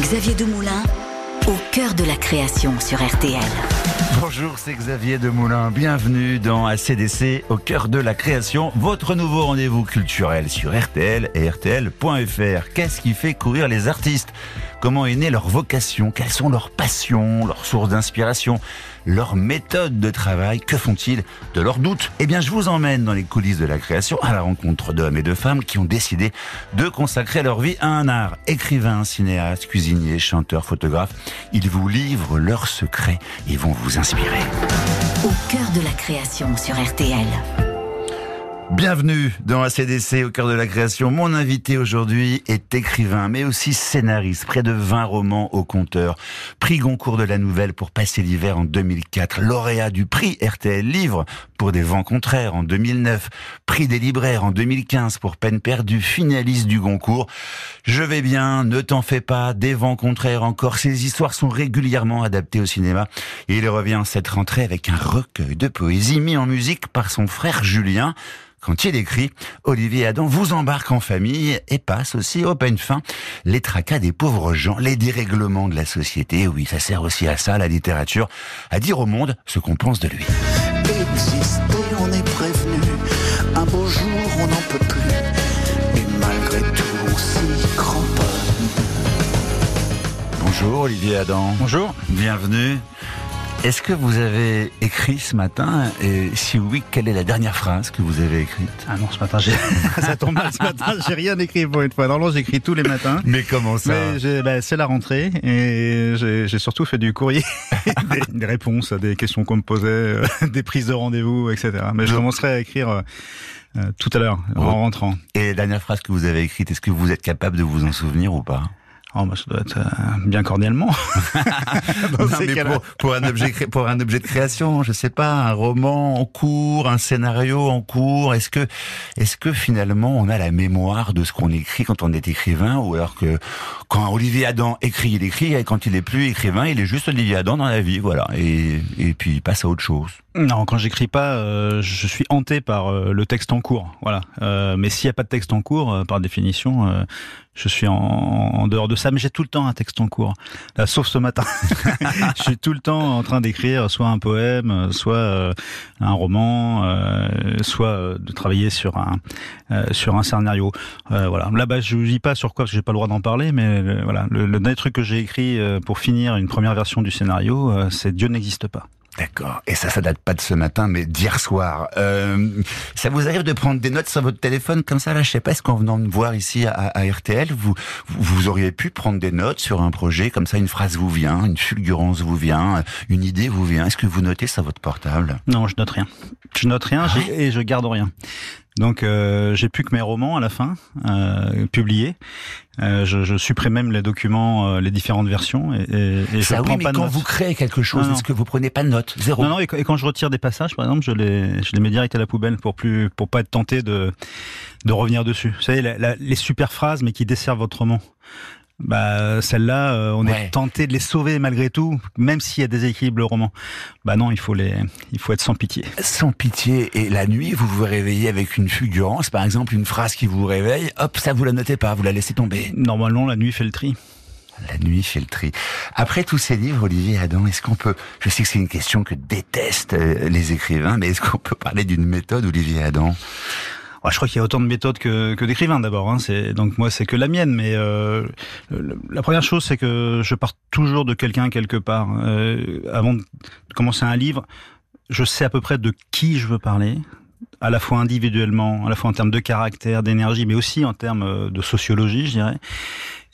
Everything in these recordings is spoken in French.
Xavier Demoulin, au cœur de la création sur RTL. Bonjour, c'est Xavier Demoulin. Bienvenue dans ACDC, au cœur de la création, votre nouveau rendez-vous culturel sur RTL et RTL.fr. Qu'est-ce qui fait courir les artistes? Comment est née leur vocation? Quelles sont leurs passions, leurs sources d'inspiration leur méthode de travail, que font-ils de leurs doutes? Eh bien, je vous emmène dans les coulisses de la création à la rencontre d'hommes et de femmes qui ont décidé de consacrer leur vie à un art. Écrivains, cinéastes, cuisiniers, chanteurs, photographes, ils vous livrent leurs secrets et vont vous inspirer. Au cœur de la création sur RTL. Bienvenue dans ACDC au cœur de la création. Mon invité aujourd'hui est écrivain, mais aussi scénariste. Près de 20 romans au compteur. Prix Goncourt de la Nouvelle pour passer l'hiver en 2004. Lauréat du prix RTL Livre pour Des Vents Contraires en 2009. Prix des libraires en 2015 pour Peine perdue. Finaliste du Goncourt. Je vais bien, ne t'en fais pas. Des Vents Contraires encore. Ces histoires sont régulièrement adaptées au cinéma. Il revient cette rentrée avec un recueil de poésie mis en musique par son frère Julien. Quand il écrit, Olivier Adam vous embarque en famille et passe aussi au peine fin les tracas des pauvres gens, les dérèglements de la société. Oui, ça sert aussi à ça, la littérature, à dire au monde ce qu'on pense de lui. Exister, on est prévenu. Un beau jour, on n'en peut plus. Et malgré tout, on s'y cramponne. Bonjour Olivier Adam. Bonjour. Bienvenue. Est-ce que vous avez écrit ce matin Et si oui, quelle est la dernière phrase que vous avez écrite? Ah non, ce matin, j'ai... ça tombe mal ce matin, j'ai rien écrit pour une fois. Normalement, j'écris tous les matins. Mais comment ça? Mais bah, c'est la rentrée et j'ai, j'ai surtout fait du courrier, des, des réponses à des questions qu'on me posait, euh, des prises de rendez-vous, etc. Mais je commencerai à écrire euh, euh, tout à l'heure, en rentrant. Et la dernière phrase que vous avez écrite, est-ce que vous êtes capable de vous en souvenir ou pas? Oh, bah, ça doit être euh, bien cordialement. Non, mais pour, pour un objet pour un objet de création, je sais pas, un roman en cours, un scénario en cours. Est-ce que est-ce que finalement on a la mémoire de ce qu'on écrit quand on est écrivain, ou alors que quand Olivier Adam écrit, il écrit, et quand il est plus écrivain, il est juste Olivier Adam dans la vie, voilà. Et et puis il passe à autre chose. Non, quand j'écris pas, euh, je suis hanté par euh, le texte en cours. Voilà. Euh, mais s'il n'y a pas de texte en cours, euh, par définition, euh, je suis en, en dehors de ça. Mais j'ai tout le temps un texte en cours. Là, sauf ce matin. je suis tout le temps en train d'écrire soit un poème, euh, soit un roman, soit de travailler sur un sur un scénario. Voilà. Là-bas, je vous dis pas sur quoi parce que j'ai pas le droit d'en parler, mais voilà. Le, le dernier truc que j'ai écrit pour finir une première version du scénario, c'est Dieu n'existe pas. D'accord. Et ça, ça date pas de ce matin, mais d'hier soir. Euh, ça vous arrive de prendre des notes sur votre téléphone comme ça, là, je sais pas, est-ce qu'en venant me voir ici à, à RTL, vous, vous auriez pu prendre des notes sur un projet, comme ça, une phrase vous vient, une fulgurance vous vient, une idée vous vient. Est-ce que vous notez sur votre portable? Non, je note rien. Je note rien j'ai- et je garde rien. Donc euh, j'ai plus que mes romans à la fin euh, publiés. Euh, je, je supprime même les documents, euh, les différentes versions et, et, et je Ça, oui, prends mais pas quand notes. vous créez quelque chose, est-ce que vous prenez pas de notes? Zéro. Non, non, et quand, et quand je retire des passages, par exemple, je les, je les mets direct à la poubelle pour plus, pour pas être tenté de, de revenir dessus. Vous savez, la- la- les super phrases, mais qui desservent votre roman. Bah, celles-là, euh, on Ouais. est tenté de les sauver malgré tout, même s'il y a des équilibres le roman. Bah non, il faut les, il faut être sans pitié. Sans pitié, et la nuit, vous vous réveillez avec une fulgurance, par exemple, une phrase qui vous réveille, hop, ça vous la notez pas, vous la laissez tomber. Normalement, la nuit fait le tri. La nuit fait le tri. Après tous ces livres, Olivier Adam, est-ce qu'on peut, je sais que c'est une question que détestent euh, les écrivains, mais est-ce qu'on peut parler d'une méthode, Olivier Adam? Je crois qu'il y a autant de méthodes que, que d'écrivains d'abord. Hein. Donc moi c'est que la mienne, mais euh, la première chose c'est que je pars toujours de quelqu'un quelque part. Euh, avant de commencer un livre, je sais à peu près de qui je veux parler, à la fois individuellement, à la fois en termes de caractère, d'énergie, mais aussi en termes euh, de sociologie, je dirais.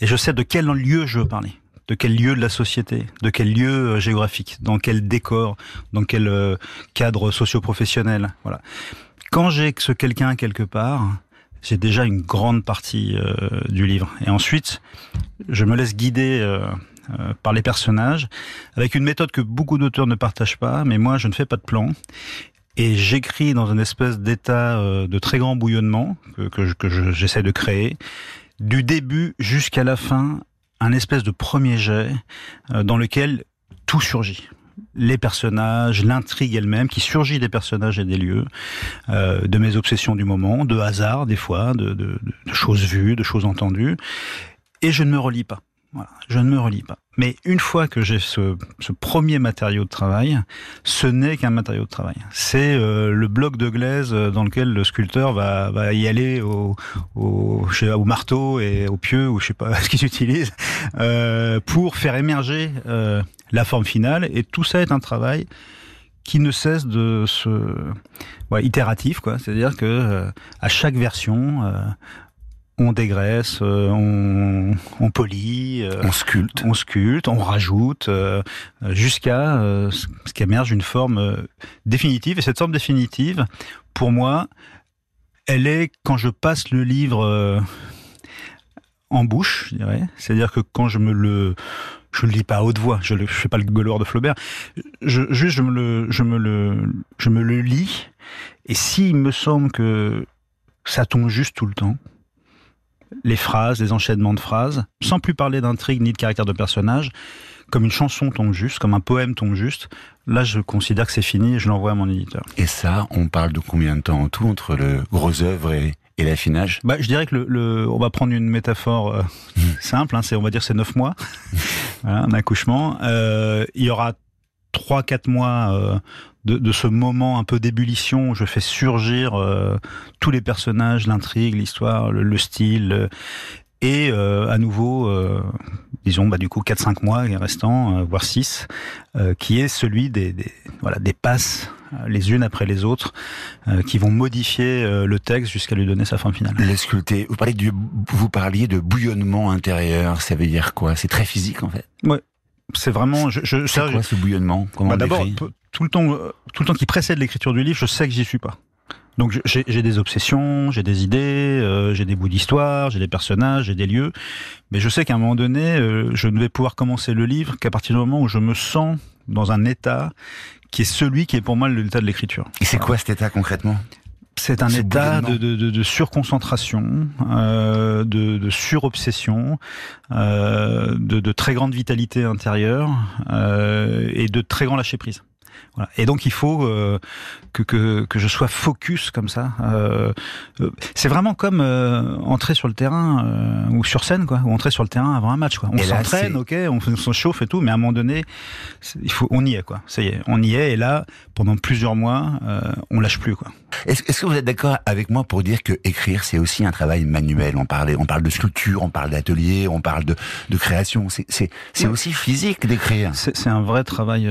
Et je sais de quel lieu je veux parler. De quel lieu de la société, de quel lieu euh, géographique, dans quel décor, dans quel euh, cadre socio-professionnel. Voilà. Quand j'ai ce quelqu'un quelque part, j'ai déjà une grande partie euh, du livre. Et ensuite, je me laisse guider euh, euh, par les personnages avec une méthode que beaucoup d'auteurs ne partagent pas, mais moi, je ne fais pas de plan. Et j'écris dans une espèce d'état de très grand bouillonnement que, que je- que je- j'essaie de créer, du début jusqu'à la fin, un espèce de premier jet dans lequel tout surgit les personnages, l'intrigue elle-même, qui surgit des personnages et des lieux, euh, de mes obsessions du moment, de hasard des fois, de, de- choses vues, de choses entendues, et je ne me relis pas. Voilà, je ne me relis pas. Mais une fois que j'ai ce, ce, premier matériau de travail, ce n'est qu'un matériau de travail. C'est euh, le bloc de glaise dans lequel le sculpteur va, va y aller au, au, au, marteau et au pieu, ou je sais pas ce qu'il utilise, euh, pour faire émerger euh, la forme finale. Et tout ça est un travail qui ne cesse de se ouais, itératif quoi c'est à dire que euh, à chaque version euh, on dégraisse, euh, on, on polie, on sculpte, on sculpte, on rajoute, jusqu'à ce qu'émerge une forme définitive. Et cette forme définitive, pour moi, elle est quand je passe le livre en bouche, je dirais. C'est-à-dire que quand je me le je le lis pas à haute voix, je ne fais pas le Gauloir de Flaubert. Je, juste, je me le, je me le, je me le lis. Et s'il me semble que ça tombe juste tout le temps, les phrases, les enchaînements de phrases, sans plus parler d'intrigue ni de caractère de personnage, comme une chanson tombe juste, comme un poème tombe juste, là je considère que c'est fini et je l'envoie à mon éditeur. Et ça, on parle de combien de temps en tout entre le gros œuvre et, et l'affinage? Bah, Je dirais que le, on va prendre une métaphore euh, hmm. simple, hein, c'est, on va dire c'est neuf mois, voilà, un accouchement. Euh, il y aura trois, quatre mois euh, de, de, ce moment un peu d'ébullition où je fais surgir euh, tous les personnages, l'intrigue, l'histoire, le, le style. et euh, à nouveau, disons, bah, du coup, 4-5 mois restants, voire 6, qui est celui des, des, voilà, des passes les unes après les autres, euh, qui vont modifier euh, le texte jusqu'à lui donner sa forme finale. Les sculpter. Vous parliez, du, vous parliez de bouillonnement intérieur. Ça veut dire quoi? C'est très physique en fait. Ouais. C'est vraiment. Je, je, c'est quoi ce bouillonnement? Bah D'abord, tout le temps, tout le temps qui précède l'écriture du livre, je sais que j'y suis pas. Donc j'ai des obsessions, j'ai des idées, euh, j'ai des bouts d'histoire, j'ai des personnages, j'ai des lieux, mais je sais qu'à un moment donné, je ne vais pouvoir commencer le livre qu'à partir du moment où je me sens dans un état qui est celui qui est pour moi l'état de l'écriture. Et c'est quoi cet état concrètement? C'est un état de, de, de, de, surconcentration, euh, de, de surobsession, euh, de, de très grande vitalité intérieure euh, et de très grand lâcher prise. Voilà. Et donc il faut euh, que, que, que je sois focus comme ça. Euh, euh c'est vraiment comme euh, entrer sur le terrain euh, ou sur scène, quoi, ou entrer sur le terrain avant un match. Quoi. On s'entraîne, ok, on, on chauffe et tout, mais à un moment donné, il faut, on y est, quoi. Ça y est, on y est. Et là, pendant plusieurs mois, on lâche plus, quoi. Est-ce est que vous êtes d'accord avec moi pour dire que écrire, c'est aussi un travail manuel? On parle, on parle de sculpture, on parle d'atelier, on parle de, de création. C'est aussi physique d'écrire. C'est un vrai travail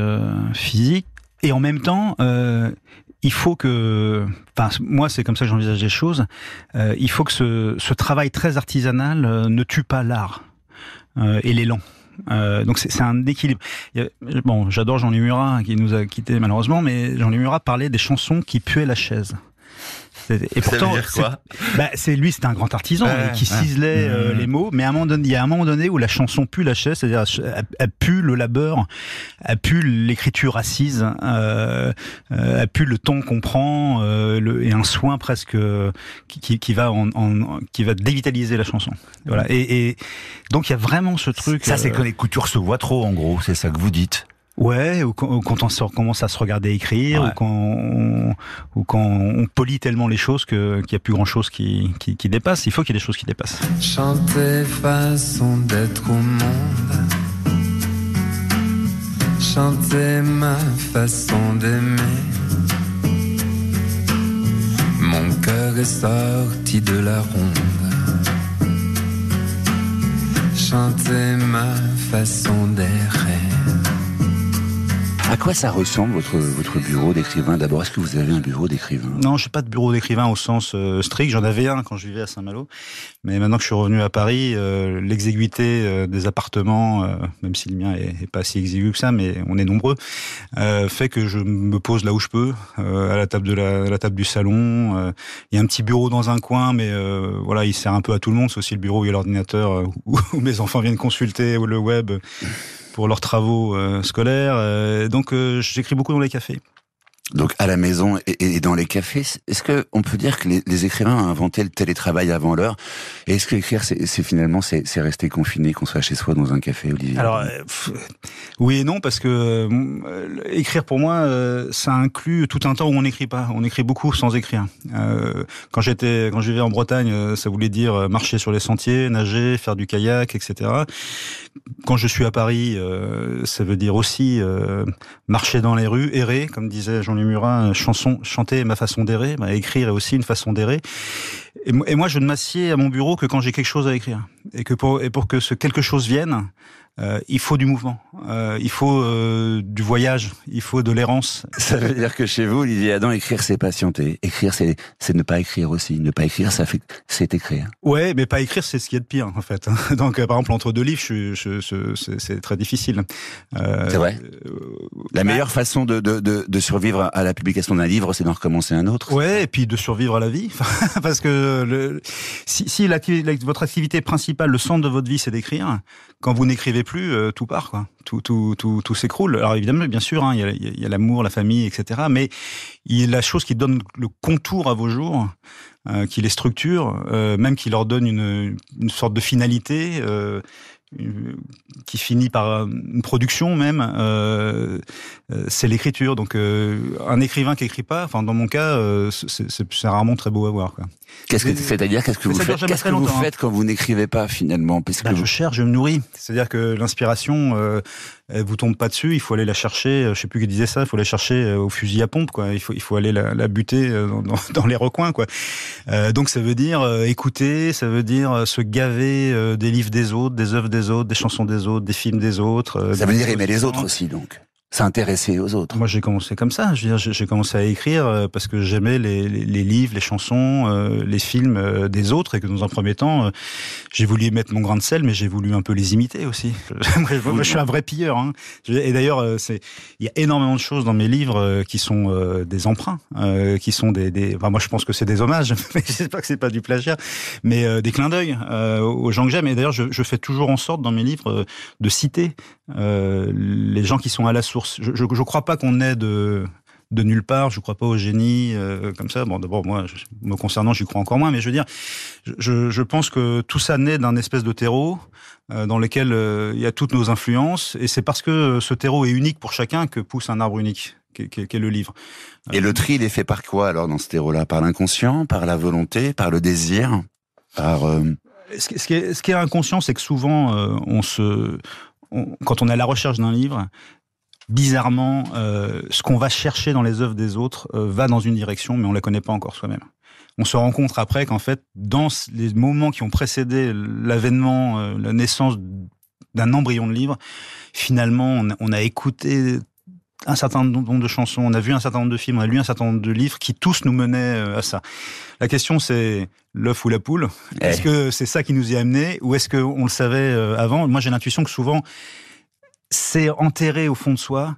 physique et en même temps, euh, il faut que, enfin moi c'est comme ça que j'envisage les choses. Euh, il faut que ce, ce, travail très artisanal euh, ne tue pas l'art euh, et l'élan. Euh, donc c'est un équilibre. bon, j'adore Jean-Louis Murat qui nous a quittés malheureusement, mais Jean-Louis Murat parlait des chansons qui puaient la chaise. Et pourtant, bah, c'est lui, c'est un grand artisan qui ciselait euh, mmh. les mots. Mais à un moment donné, il y a un moment donné où la chanson pue la chaise, c'est-à-dire elle, pue le labeur, elle pue l'écriture assise, euh, euh, elle pue le ton qu'on prend euh, le, et un soin presque qui, qui, qui va en, en, qui va dévitaliser la chanson. Voilà. Et, et donc il y a vraiment ce truc. Ça, c'est que les coutures se voient trop, en gros. C'est ça que vous dites. Ouais, ou quand, on commence à se regarder écrire, ou quand on, ou quand on polie tellement les choses que qu'il n'y a plus grand chose qui, qui, qui dépasse. Il faut qu'il y ait des choses qui dépassent. Chanter façon d'être au monde. Chanter ma façon d'aimer. Mon cœur est sorti de la ronde. Chanter ma façon d'errer. À quoi ça ressemble votre votre bureau d'écrivain D'abord, est-ce que vous avez un bureau d'écrivain? Non, je n'ai pas de bureau d'écrivain au sens euh, strict. J'en avais un quand je vivais à Saint-Malo, mais maintenant que je suis revenu à Paris, euh, l'exiguïté euh, des appartements, même si le mien est, pas si exigu que ça, mais on est nombreux, fait que je me pose là où je peux, à la table de la table du salon. Il y a un petit bureau dans un coin, mais voilà, il sert un peu à tout le monde. C'est aussi le bureau où il y a l'ordinateur où, où mes enfants viennent consulter ou le web pour leurs travaux euh, scolaires. Euh, donc euh, j'écris beaucoup dans les cafés. Donc à la maison et, dans les cafés, est-ce que on peut dire que les, écrivains ont inventé le télétravail avant l'heure? Et est-ce que écrire, c'est finalement c'est rester confiné, qu'on soit chez soi dans un café, Olivier? Alors euh, oui et non parce que euh, écrire pour moi, euh, ça inclut tout un temps où on n'écrit pas. On écrit beaucoup sans écrire. quand j'étais, quand je vivais en Bretagne, ça voulait dire marcher sur les sentiers, nager, faire du kayak, etc. Quand je suis à Paris, ça veut dire aussi marcher dans les rues, errer, comme disait Murat, chanson, chanter ma façon d'errer, bah, écrire est aussi une façon d'errer. Et, moi, je ne m'assieds à mon bureau que quand j'ai quelque chose à écrire. Et que pour, et pour que ce quelque chose vienne, euh, il faut du mouvement, euh, il faut euh, du voyage, il faut de l'errance. Ça veut dire que chez vous, Olivier Adam, écrire c'est patienter. Écrire c'est c'est ne pas écrire aussi. Ne pas écrire, ça fait c'est écrire. Ouais, mais pas écrire, c'est ce qui est de pire en fait. Donc par exemple entre deux livres, je, je, je, c'est très difficile. c'est vrai. La meilleure bah façon de, de, de, de, survivre à la publication d'un livre, c'est d'en recommencer un autre. Ouais, et puis de survivre à la vie, parce que le, si, si votre activité principale, le centre de votre vie, c'est d'écrire, quand vous n'écrivez plus, euh, tout part, quoi. Tout, tout, tout, s'écroule. Alors évidemment, bien sûr, hein, il y, y a, l'amour, la famille, etc. Mais il la chose qui donne le contour à vos jours, euh, qui les structure, euh, même qui leur donne une, sorte de finalité. Qui finit par une production même, c'est l'écriture. Donc un écrivain qui écrit pas, enfin dans mon cas, c'est rarement très beau à voir. Qu'est-ce que c'est-à-dire qu'est-ce que vous faites Qu'est-ce que vous hein. faites quand vous n'écrivez pas finalement Parce que ben, je cherche, je me nourris. C'est-à-dire que l'inspiration, elle vous tombe pas dessus. Il faut aller la chercher. Je sais plus qui disait ça. Il faut la chercher au fusil à pompe. Quoi. Il faut il faut aller la, la buter dans, dans, les recoins. Quoi. donc ça veut dire écouter, ça veut dire se gaver des livres des autres, des œuvres des autres, des chansons des autres, des films des autres. Euh, Ça veut dire aimer les autres aussi, donc s'intéresser aux autres. Moi, j'ai commencé comme ça. Je j'ai commencé à écrire euh, parce que j'aimais les, livres, les chansons, euh, les films euh, des autres et que dans un premier temps, j'ai voulu mettre mon grain de sel, mais j'ai voulu un peu les imiter aussi. Moi, je suis un vrai pilleur. Hein. Et d'ailleurs, il y a énormément de choses dans mes livres qui sont des emprunts, qui sont des, des... Moi, je pense que c'est des hommages, mais j'espère que c'est pas du plagiat, mais des clins d'œil aux gens que j'aime. Et d'ailleurs, je, je, fais toujours en sorte dans mes livres de citer les gens qui sont à la source je ne crois pas qu'on ait de, de nulle part. Je ne crois pas au génie euh, comme ça. Bon, d'abord, moi, me concernant, j'y crois encore moins. Mais je veux dire, je, je pense que tout ça naît d'un espèce de terreau euh, dans lequel euh, il y a toutes nos influences. Et c'est parce que ce terreau est unique pour chacun que pousse un arbre unique, qui, est le livre. Et le tri, il est fait par quoi alors dans ce terreau-là? Par l'inconscient, par la volonté, par le désir, par ce, qui est, ce, qui est, inconscient, c'est que souvent, on se, quand on est à la recherche d'un livre, bizarrement, euh, ce qu'on va chercher dans les œuvres des autres euh, va dans une direction, mais on ne la connaît pas encore soi-même. On se rend compte après qu'en fait, dans les moments qui ont précédé l'avènement, euh, la naissance d'un embryon de livre, finalement, on a, écouté un certain nombre de chansons, on a vu un certain nombre de films, on a lu un certain nombre de livres qui tous nous menaient à ça. La question c'est l'œuf ou la poule? Est-ce eh. que c'est ça qui nous y a amené? Ou est-ce qu'on le savait avant? Moi j'ai l'intuition que souvent c'est enterré au fond de soi.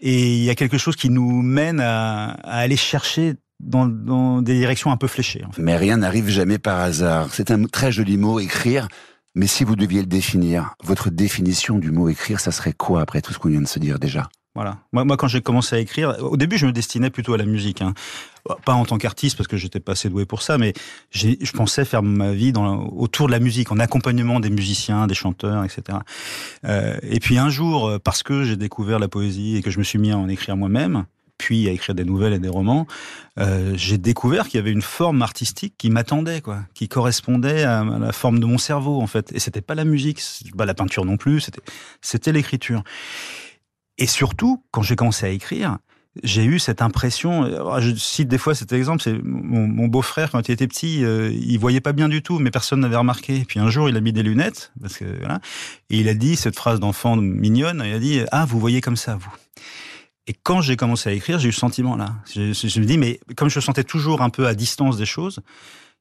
Et il y a quelque chose qui nous mène à, aller chercher dans, des directions un peu fléchées. Mais rien n'arrive jamais par hasard. C'est un très joli mot, écrire. Mais si vous deviez le définir, votre définition du mot écrire, ça serait quoi après tout ce qu'on vient de se dire déjà? Voilà. Moi, quand j'ai commencé à écrire, au début, je me destinais plutôt à la musique. Hein. Pas en tant qu'artiste, parce que j'étais pas assez doué pour ça, mais je pensais faire ma vie autour de la musique, en accompagnement des musiciens, des chanteurs, etc. Euh, et puis un jour, euh, parce que j'ai découvert la poésie et que je me suis mis à en écrire moi-même, puis à écrire des nouvelles et des romans, euh, j'ai découvert qu'il y avait une forme artistique qui m'attendait, quoi, qui correspondait à la forme de mon cerveau, en fait. Et c'était pas la musique, pas la peinture non plus, c'était l'écriture. Et surtout, quand j'ai commencé à écrire, j'ai eu cette impression. Je cite des fois cet exemple. C'est mon, beau-frère quand il était petit, euh, il voyait pas bien du tout, mais personne n'avait remarqué. Puis un jour, il a mis des lunettes parce que voilà, et il a dit cette phrase d'enfant mignonne. Il a dit ah vous voyez comme ça vous. Et quand j'ai commencé à écrire, j'ai eu ce sentiment là. Je, me dis mais comme je sentais toujours un peu à distance des choses,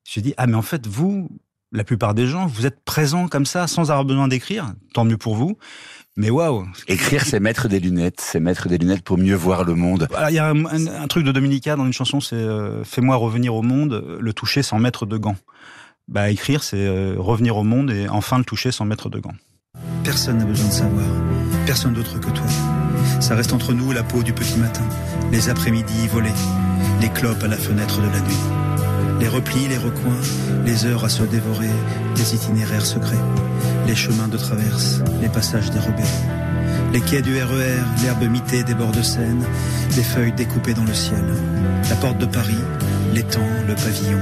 je me dit ah mais en fait vous, la plupart des gens, vous êtes présents comme ça sans avoir besoin d'écrire. Tant mieux pour vous. Mais waouh Écrire, c'est mettre des lunettes, c'est mettre des lunettes pour mieux voir le monde. Il y a un, truc de Dominica dans une chanson, c'est euh, Fais-moi revenir au monde, le toucher sans mettre de gants. Bah, écrire, c'est euh, revenir au monde et enfin le toucher sans mettre de gants. Personne n'a besoin de savoir, personne d'autre que toi. Ça reste entre nous la peau du petit matin, les après-midi volés, les clopes à la fenêtre de la nuit. Les replis, les recoins, les heures à se dévorer, des itinéraires secrets, les chemins de traverse, les passages dérobés, les quais du RER, l'herbe mitée des bords de Seine, les feuilles découpées dans le ciel, la porte de Paris, l'étang, le pavillon,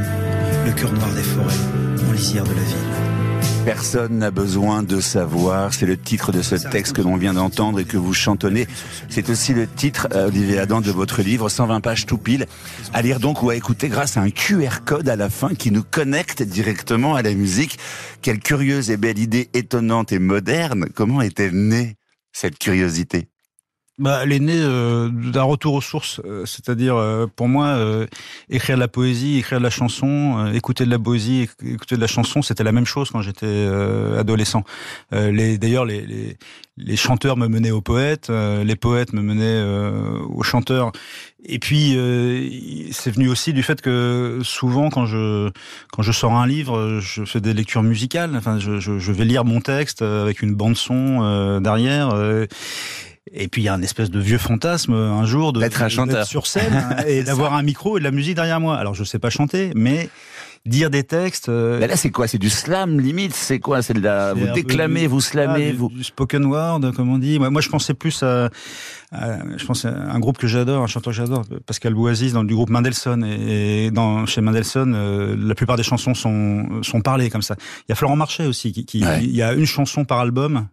le cœur noir des forêts, en lisière de la ville. Personne n'a besoin de savoir. C'est le titre de ce texte que l'on vient d'entendre et que vous chantonnez. C'est aussi le titre, euh, Olivier Adam, de votre livre, 120 pages tout pile, à lire donc ou à écouter grâce à un QR code à la fin qui nous connecte directement à la musique. Quelle curieuse et belle idée étonnante et moderne. Comment est-elle née, cette curiosité? Bah, elle est née euh, d'un retour aux sources, euh, c'est-à-dire euh, pour moi écrire de la poésie, écrire de la chanson, écouter de la poésie, écouter de la chanson, c'était la même chose quand j'étais adolescent. les d'ailleurs les, les, les chanteurs me menaient aux poètes, les poètes me menaient aux chanteurs. Et puis c'est venu aussi du fait que souvent quand je quand je sors un livre, je fais des lectures musicales. Enfin, je, je, je vais lire mon texte avec une bande son derrière. Et puis il y a un espèce de vieux fantasme un jour de d'être chanteur sur scène hein, et d'avoir un micro et de la musique derrière moi. Alors je sais pas chanter, mais dire des textes. Euh, là, c'est quoi? C'est du slam limite? C'est quoi? C'est de la vous déclamez, vous slamez, ah, vous du spoken word, comme on dit. Moi, moi je pensais plus à, je pense à un groupe que j'adore, un chanteur que j'adore, Pascal Bouaziz, dans du groupe Mendelssohn. Et, dans chez Mendelssohn, euh, la plupart des chansons sont sont parlées comme ça. Il y a Florent Marchais aussi, qui, qui il y a une chanson par album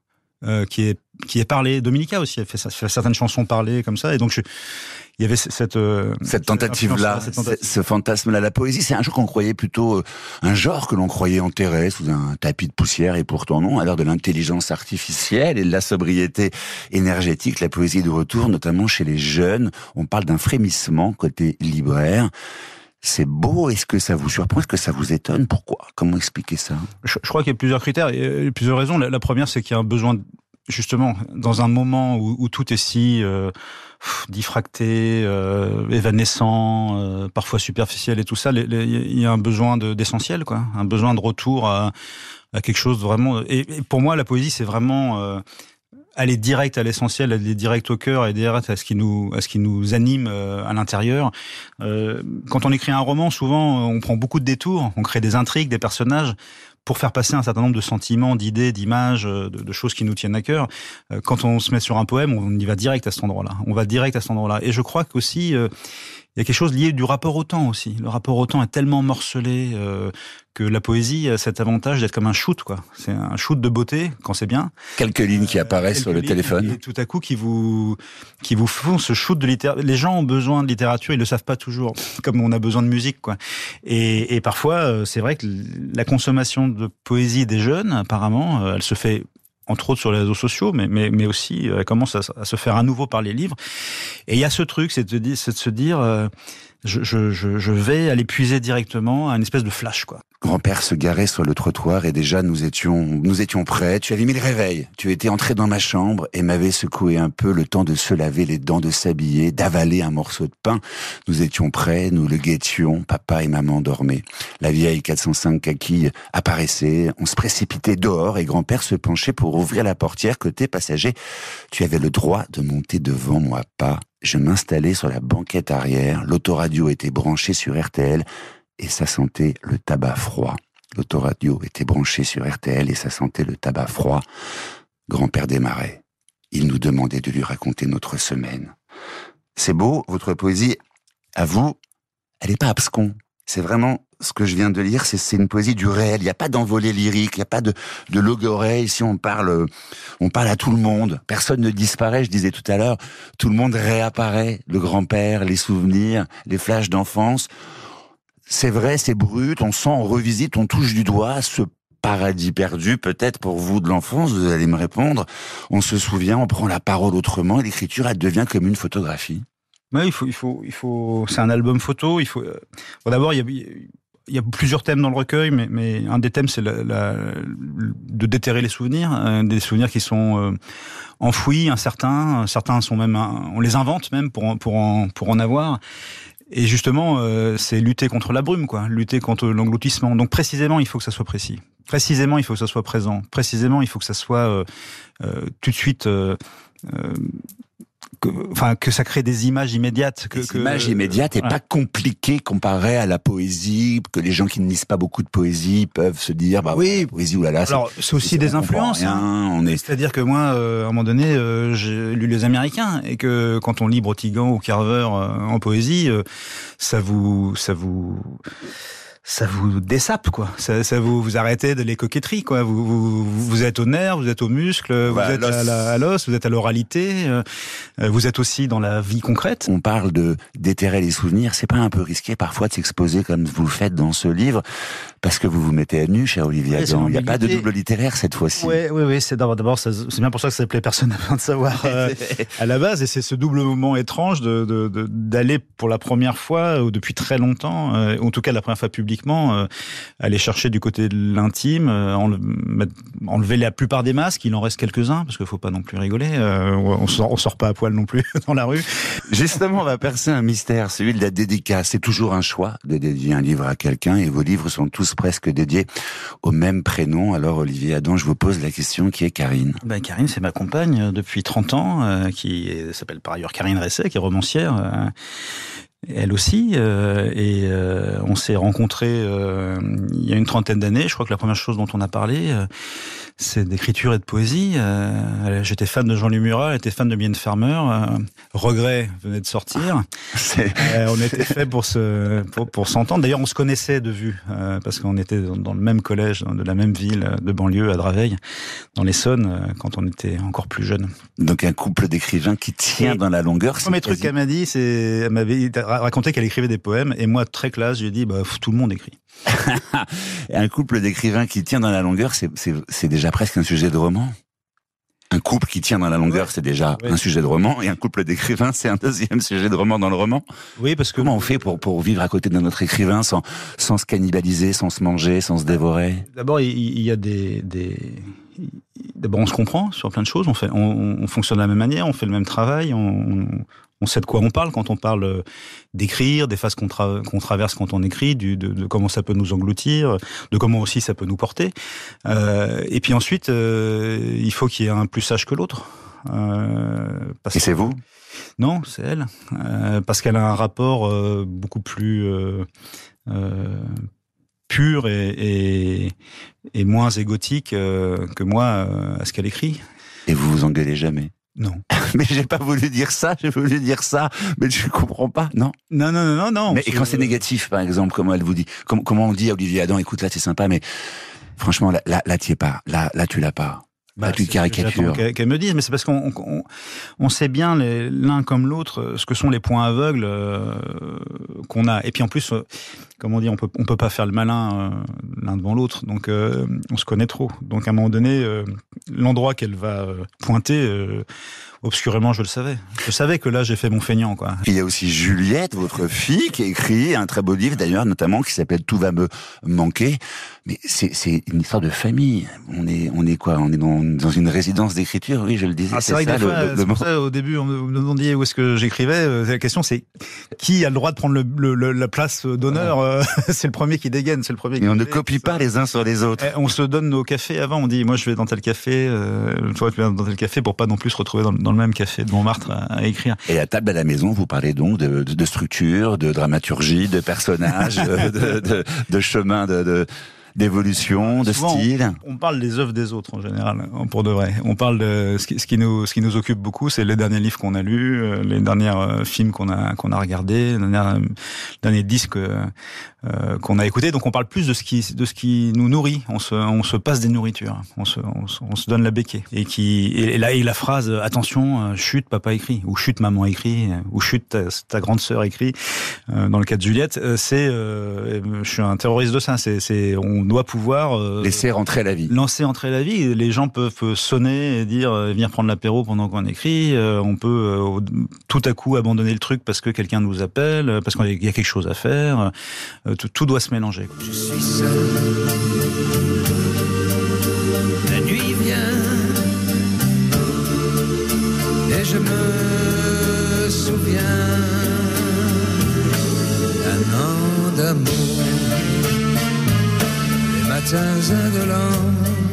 euh, qui est qui est parlé. Dominica aussi a fait, fait certaines chansons parlées comme ça, et donc je, il y avait cette euh, cette tentative là, ce fantasme là. La poésie, c'est un jour qu'on croyait plutôt euh, un genre que l'on croyait enterré sous un tapis de poussière, et pourtant non. À l'heure de l'intelligence artificielle et de la sobriété énergétique, la poésie est de retour, notamment chez les jeunes. On parle d'un frémissement côté libraire. C'est beau. Est-ce que ça vous surprend Est-ce que ça vous étonne? Pourquoi? Comment expliquer ça? Je, crois qu'il y a plusieurs critères plusieurs raisons. La, première, c'est qu'il y a un besoin, justement, dans un moment où, tout est si euh, diffracté, euh, évanescent, euh, parfois superficiel et tout ça, il y a un besoin d'essentiel, quoi. Un besoin de retour à, à quelque chose vraiment. Et, pour moi, la poésie, c'est vraiment euh, aller direct à l'essentiel, aller direct au cœur et direct à ce qui nous, à ce qui nous anime euh, à l'intérieur. Euh, quand on écrit un roman, souvent, on prend beaucoup de détours, on crée des intrigues, des personnages pour faire passer un certain nombre de sentiments, d'idées, d'images, de, de, choses qui nous tiennent à cœur. Euh, quand on se met sur un poème, on y va direct à cet endroit-là. On va direct à cet endroit-là. Et je crois qu'aussi, il y a quelque chose lié du rapport au temps aussi. Le rapport au temps est tellement morcelé euh, que la poésie a cet avantage d'être comme un shoot, quoi. C'est un shoot de beauté quand c'est bien. Quelques lignes qui apparaissent sur le téléphone. Et tout à coup, qui vous qui vous font ce shoot de littérature. Les gens ont besoin de littérature, ils le savent pas toujours, comme on a besoin de musique, quoi. Et, et parfois, euh, c'est vrai que la consommation de poésie des jeunes, apparemment, euh, elle se fait entre autres sur les réseaux sociaux, mais, mais, mais aussi euh, elle commence à, se faire à nouveau par les livres. Et il y a ce truc, c'est de, se dire, euh, je, je, je, vais aller puiser directement à une espèce de flash, quoi. Grand-père se garait sur le trottoir et déjà nous étions, nous étions prêts. Tu avais mis le réveil. Tu étais entré dans ma chambre et m'avais secoué un peu le temps de se laver les dents, de s'habiller, d'avaler un morceau de pain. Nous étions prêts, nous le guettions. Papa et maman dormaient. La vieille 405 kaki apparaissait. On se précipitait dehors et grand-père se penchait pour ouvrir la portière côté passager. Tu avais le droit de monter devant moi, pas. Je m'installais sur la banquette arrière. L'autoradio était branché sur RTL et ça sentait le tabac froid. L'autoradio était branché sur RTL et ça sentait le tabac froid. Grand-père démarrait. Il nous demandait de lui raconter notre semaine. C'est beau, votre poésie, à vous, elle n'est pas abscon. C'est vraiment ce que je viens de lire, c'est une poésie du réel. Il n'y a pas d'envolée lyrique, il n'y a pas de, de logorée. Ici, on parle, on parle à tout le monde. Personne ne disparaît. Je disais tout à l'heure, tout le monde réapparaît. Le grand-père, les souvenirs, les flashs d'enfance c'est vrai, c'est brut, on sent, on revisite, on touche du doigt ce paradis perdu, peut-être pour vous de l'enfance, vous allez me répondre. On se souvient, on prend la parole autrement, et l'écriture, elle devient comme une photographie. Oui, il faut, il faut, il faut. C'est un album photo. Il faut. Euh, d'abord, il y a, plusieurs thèmes dans le recueil, mais, un des thèmes, c'est de déterrer les souvenirs, euh, des souvenirs qui sont euh, enfouis, incertains. Certains sont même, on les invente même pour pour en, pour en avoir. Et justement, euh, c'est lutter contre la brume, quoi, lutter contre l'engloutissement. Donc précisément, il faut que ça soit précis. Précisément, il faut que ça soit présent. Précisément, il faut que ça soit euh, euh, tout de suite que, enfin, que ça crée des images immédiates. Que, des que, images immédiates et pas compliquées comparé à la poésie, que les gens qui ne lisent pas beaucoup de poésie peuvent se dire, bah Oui. la poésie, oulala, Alors, c'est aussi des influences. rien, hein. on est C'est-à-dire que moi, euh, à un moment donné, euh, j'ai lu les Américains et que quand on lit Brotigan ou Carver euh, en poésie, euh, ça vous, ça vous, ça vous dessape quoi. Ça, ça vous vous arrêtez de les coquetteries quoi. Vous, vous, vous êtes au nerf, vous êtes au muscle, vous Bah, êtes à l'os, vous êtes à l'oralité, euh, vous êtes aussi dans la vie concrète. on parle de déterrer les souvenirs, c'est pas un peu risqué parfois de s'exposer comme vous le faites dans ce livre? Parce que vous vous mettez à nu, cher Olivier Ouais. Il n'y a pas de double littéraire cette fois-ci. Oui, oui, oui. C'est d'abord, c'est bien pour ça que ça plaît personne besoin de savoir euh, à la base. Et c'est ce double moment étrange de de- de- d'aller pour la première fois ou depuis très longtemps, euh, en tout cas la première fois publiquement, euh, aller chercher du côté de l'intime, euh, enlever la plupart des masques. Il en reste quelques-uns parce qu'il faut pas non plus rigoler. euh, on sort, on sort pas à poil non plus dans la rue. Justement, on va percer un mystère, celui de la dédicace. C'est toujours un choix de dédier un livre à quelqu'un et vos livres sont tous presque dédiés au même prénom. Alors, Olivier Adam, je vous pose la question qui est Karine. Ben, Karine, c'est ma compagne depuis 30 ans, euh, qui s'appelle par ailleurs Karine Resset, qui est romancière. euh, elle aussi, euh, et euh, on s'est rencontrés euh, il y a une trentaine d'années. Je crois que la première chose dont on a parlé, euh, c'est d'écriture et de poésie. Euh, J'étais fan de Jean-Louis Murat, elle était fan de Mylène Farmer. Euh, Regret venait de sortir. Euh, on était fait pour se pour, pour s'entendre. D'ailleurs, on se connaissait de vue euh, parce qu'on était dans, dans le même collège de la même ville de banlieue à Draveil, dans l'Essonne, euh, quand on était encore plus jeune. donc un couple d'écrivains qui tient Et- dans la longueur. Le premier truc qu'elle m'a dit, c'est elle m'avait ra- raconté qu'elle écrivait des poèmes et moi très classe, j'ai dit bah tout le monde écrit. Un couple d'écrivains qui tient dans la longueur, c'est- déjà presque un sujet de roman. Un couple qui tient dans la longueur, c'est déjà un sujet de roman, et un couple d'écrivains, c'est un deuxième sujet de roman dans le roman. Oui, parce que Comment on fait pour, pour vivre à côté de notre écrivain sans, sans se cannibaliser, sans se manger, sans se dévorer? D'abord, il il y a des, des... D'abord, on se comprend sur plein de choses. On, fait, on, on fonctionne de la même manière, on fait le même travail, on, on sait de quoi on parle quand on parle euh, d'écrire, des phases qu'on tra- qu'on traverse quand on écrit, du, de, de comment ça peut nous engloutir, de comment aussi ça peut nous porter. Euh, et puis ensuite, euh, il faut qu'il y ait un plus sage que l'autre. Euh, Et c'est vous? Non, c'est elle. Parce qu'elle a un rapport beaucoup plus pur et, et, et moins égotique que moi à ce qu'elle écrit. Et vous vous engueulez jamais? Non. Mais j'ai pas voulu dire ça, j'ai voulu dire ça, mais je comprends pas, non Non, non, non, non, non. Mais et quand c'est négatif, par exemple, comment elle vous dit comment, comment on dit à Olivier Adam, écoute, là, c'est sympa, mais franchement, là, là, là tu es pas, là, là, tu l'as pas. Bah, Là, tu caricatures. Qu'elle me dise, mais c'est parce qu'on on, on sait bien l'un comme l'autre euh, ce que sont les points aveugles euh, qu'on a. Et puis en plus, euh, comme on dit, on peut on peut pas faire le malin euh, l'un devant l'autre, donc euh, on se connaît trop. Donc à un moment donné, euh, l'endroit qu'elle va pointer, obscurément, je le savais. Je savais que là, j'ai fait mon feignant, quoi. Il y a aussi Juliette, votre fille, qui a écrit un très beau livre d'ailleurs, notamment qui s'appelle Tout va me manquer. Mais c'est une histoire de famille. On est on est quoi? On est dans, dans une résidence d'écriture. Oui, je le disais. Ah, c'est vrai que ça, des le- fois, le- ça, au début, on me demandait où est-ce que j'écrivais. La question, c'est qui a le droit de prendre la place d'honneur euh, C'est le premier qui dégaine, c'est le premier. qui Et on ne copie ça. pas les uns sur les autres. Eh, On se donne nos cafés avant. On dit, moi, je vais dans tel café. Euh, toi, tu vas dans tel café pour pas non plus se retrouver dans, dans le même café de Montmartre à, à écrire. Et à table à la maison, vous parlez donc de, de, de structure, de dramaturgie, de personnages, de, de, chemin de- d'évolution, de Souvent, style. On parle des œuvres des autres en général, hein, pour de vrai. On parle de ce qui, ce qui nous ce qui nous occupe beaucoup, c'est les derniers livres qu'on a lus, euh, les derniers euh, films qu'on a qu'on a regardés, les derniers, euh, derniers disques euh, qu'on a écoutés. Donc on parle plus de ce qui de ce qui nous nourrit. On se on se passe des nourritures. On se on se, on se donne la béquille. Et qui et là et la phrase attention chute papa écrit ou chute maman écrit ou chute ta, ta grande sœur écrit. Dans le cas de Juliette, c'est euh, je suis un terroriste de ça. C'est c'est on doit pouvoir euh, Laisser rentrer la vie. lancer entrer la vie. Les gens peuvent euh, sonner et dire euh, venir prendre l'apéro pendant qu'on écrit. Euh, on peut euh, tout à coup abandonner le truc parce que quelqu'un nous appelle, parce qu'il y a quelque chose à faire. Euh, tout, tout doit se mélanger. Je suis seul. La nuit vient et je me souviens d'un an d'amour, matins indolents.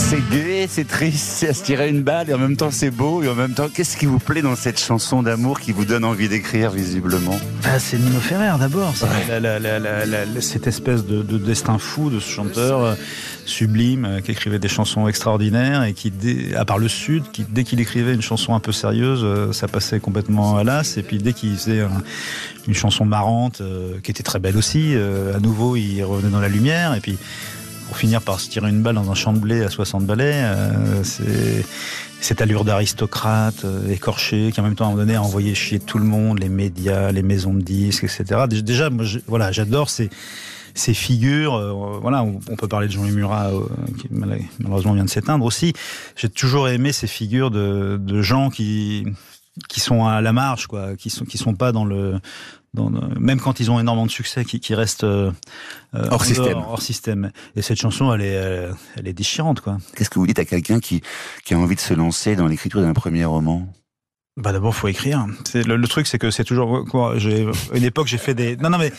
C'est gai, c'est triste, c'est à se tirer une balle et en même temps c'est beau et en même temps qu'est-ce qui vous plaît dans cette chanson d'amour qui vous donne envie d'écrire visiblement ah, C'est Nino Ferrer d'abord, cette espèce de, destin fou de ce chanteur euh, sublime euh, qui écrivait des chansons extraordinaires et qui, à part le Sud, qui dès qu'il écrivait une chanson un peu sérieuse, euh, ça passait complètement à l'as. Et puis dès qu'il faisait une chanson marrante qui était très belle aussi, à nouveau il revenait dans la lumière. Et puis pour finir par se tirer une balle dans un champ de blé à 60 balais, euh, c'est cette allure d'aristocrate euh, écorché qui en même temps à un moment donné a envoyé chier tout le monde, les médias, les maisons de disques, etc. Déjà, moi, voilà, j'adore ces figures. Euh, voilà, on, peut parler de Jean-Louis Murat qui malheureusement vient de s'éteindre aussi. J'ai toujours aimé ces figures de, de gens qui qui sont à la marge, quoi, qui sont qui sont pas dans le même quand ils ont énormément de succès, qui, qui restent euh, hors système. Hors système. Et cette chanson, elle est, elle, est déchirante, quoi. Qu'est-ce que vous dites à quelqu'un qui, qui a envie de se lancer dans l'écriture d'un premier roman? Bah d'abord faut écrire. C'est le, truc c'est que c'est toujours quoi. J'ai une époque j'ai fait des non non mais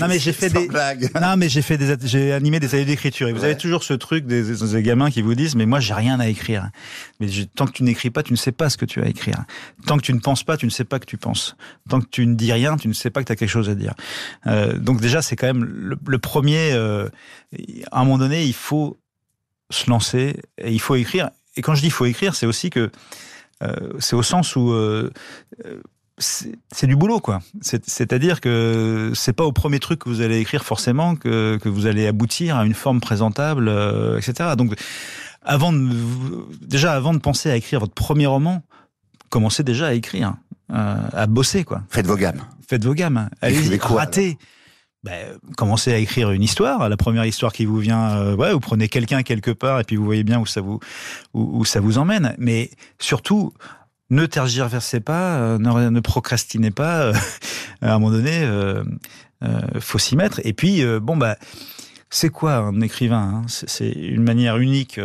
non mais j'ai fait des non mais j'ai fait des j'ai animé des ateliers d'écriture et vous avez toujours ce truc des, des, gamins qui vous disent mais moi j'ai rien à écrire. Mais tant que tu n'écris pas tu ne sais pas ce que tu as à écrire. Tant que tu ne penses pas tu ne sais pas que tu penses. Tant que tu ne dis rien tu ne sais pas que tu as quelque chose à dire. Euh, donc déjà c'est quand même le, premier. Euh, à un moment donné il faut se lancer et il faut écrire. Et quand je dis il faut écrire c'est aussi que c'est au sens où euh, euh, c'est du boulot, quoi. C'est-à-dire que c'est pas au premier truc que vous allez écrire forcément que, que vous allez aboutir à une forme présentable, etc. Donc, avant de, déjà avant de penser à écrire votre premier roman, commencez déjà à écrire, à bosser, quoi. Faites vos gammes. Faites vos gammes. Allez-y, ratez ben, commencez à écrire une histoire, la première histoire qui vous vient, euh, vous prenez quelqu'un quelque part et puis vous voyez bien où ça vous où, ça vous emmène. Mais surtout, ne tergiversez pas, euh, ne, ne, procrastinez pas. Euh, à un moment donné, euh, faut s'y mettre. Et puis, bon bah, c'est quoi un écrivain hein? C'est une manière unique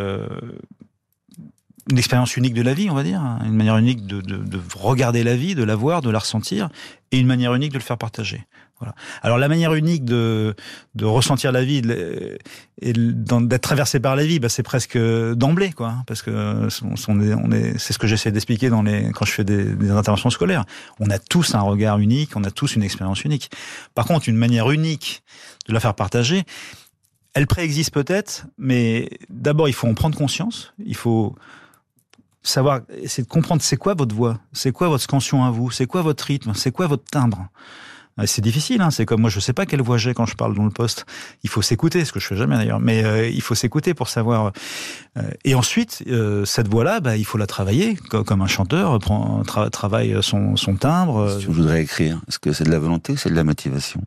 une expérience unique de la vie, on va dire, une manière unique de, de, regarder la vie, de la voir, de la ressentir, et une manière unique de le faire partager. Alors la manière unique de, ressentir la vie et d'être traversé par la vie, bah, c'est presque d'emblée, quoi, hein, parce que c'est ce que j'essaie d'expliquer dans quand je fais des, des, interventions scolaires. On a tous un regard unique, on a tous une expérience unique. Par contre, une manière unique de la faire partager, elle préexiste peut-être, mais d'abord il faut en prendre conscience. Il faut savoir, essayer de comprendre c'est quoi votre voix, c'est quoi votre scansion à vous, c'est quoi votre rythme, c'est quoi votre timbre? Euh, c'est difficile, hein. c'est comme moi, je sais pas quelle voix j'ai quand je parle dans le poste. Il faut s'écouter, ce que je fais jamais d'ailleurs, mais euh, il faut s'écouter pour savoir. Euh, et ensuite, cette voix-là, bah, il faut la travailler, comme un chanteur prend, travaille son, son timbre. Si je voudrais écrire, est-ce que c'est de la volonté ou c'est de la motivation?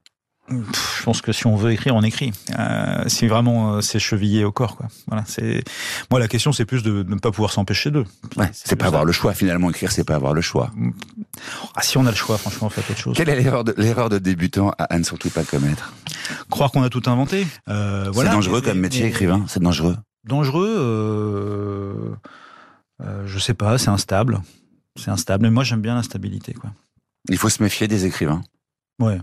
Je pense que si on veut écrire, on écrit. Euh, si vraiment euh, c'est chevillé au corps, quoi. Voilà. C'est moi la question, c'est plus de, ne pas pouvoir s'empêcher d'eux. Ouais, c'est pas avoir le choix. Finalement, écrire, c'est pas avoir le choix. Ah, si on a le choix, franchement, on fait autre chose. Quelle est l'erreur de, l'erreur de débutant à, ne surtout pas commettre? Croire qu'on a tout inventé. Euh, voilà. C'est dangereux comme métier, écrivain. C'est dangereux. Dangereux. Euh, euh, je sais pas. C'est instable. C'est instable. Mais moi, j'aime bien l'instabilité, quoi. Il faut se méfier des écrivains. Ouais.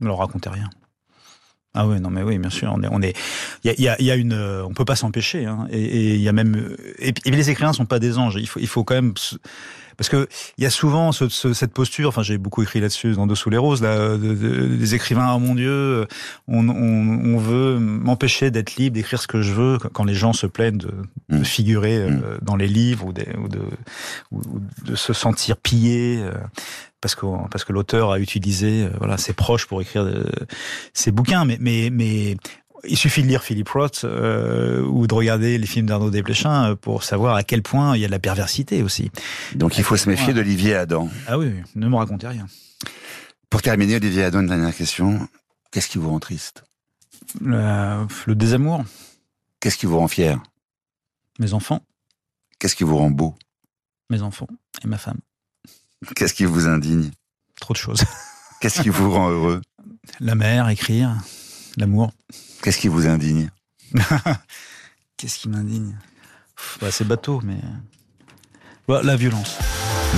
Ne leur racontez rien. Ah oui, non mais oui, bien sûr, on est, on est, il y a, y a, une, on peut pas s'empêcher, hein, et il y a même, et, et les écrivains sont pas des anges. Il faut, il faut quand même parce que il y a souvent ce, cette posture. Enfin, j'ai beaucoup écrit là-dessus dans Dessous les roses, là, des écrivains. Oh mon Dieu, on, on, on veut m'empêcher d'être libre, d'écrire ce que je veux. Quand les gens se plaignent de, de mmh. figurer euh, mmh. dans les livres ou, des, ou, de, ou de se sentir pillé. Euh, parce que parce que l'auteur a utilisé euh, voilà ses proches pour écrire ses bouquins mais mais mais il suffit de lire Philippe Roth euh, ou de regarder les films d'Arnaud Desplechin euh, pour savoir à quel point il y a de la perversité aussi. Donc il faut se méfier d'Olivier Adam. Ah oui, ne me racontez rien. Pour terminer, Olivier Adam, une dernière question. Qu'est-ce qui vous rend triste? Le désamour. Qu'est-ce qui vous rend fier? Mes enfants. Qu'est-ce qui vous rend beau? Mes enfants et ma femme. Qu'est-ce qui vous indigne? Trop de choses. Qu'est-ce qui vous rend heureux? La mer, écrire, l'amour. Qu'est-ce qui vous indigne? Qu'est-ce qui m'indigne? Bah, C'est bateau, mais. Bah, la violence.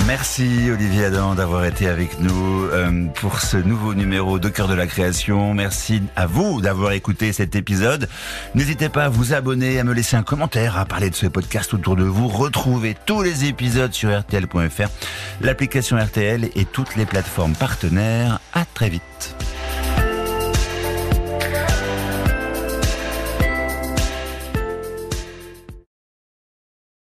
Merci Olivier Adam d'avoir été avec nous euh, pour ce nouveau numéro de Cœur de la Création. Merci à vous d'avoir écouté cet épisode. N'hésitez pas à vous abonner, à me laisser un commentaire, à parler de ce podcast autour de vous. Retrouvez tous les épisodes sur rtl.fr, l'application RTL et toutes les plateformes partenaires. À très vite.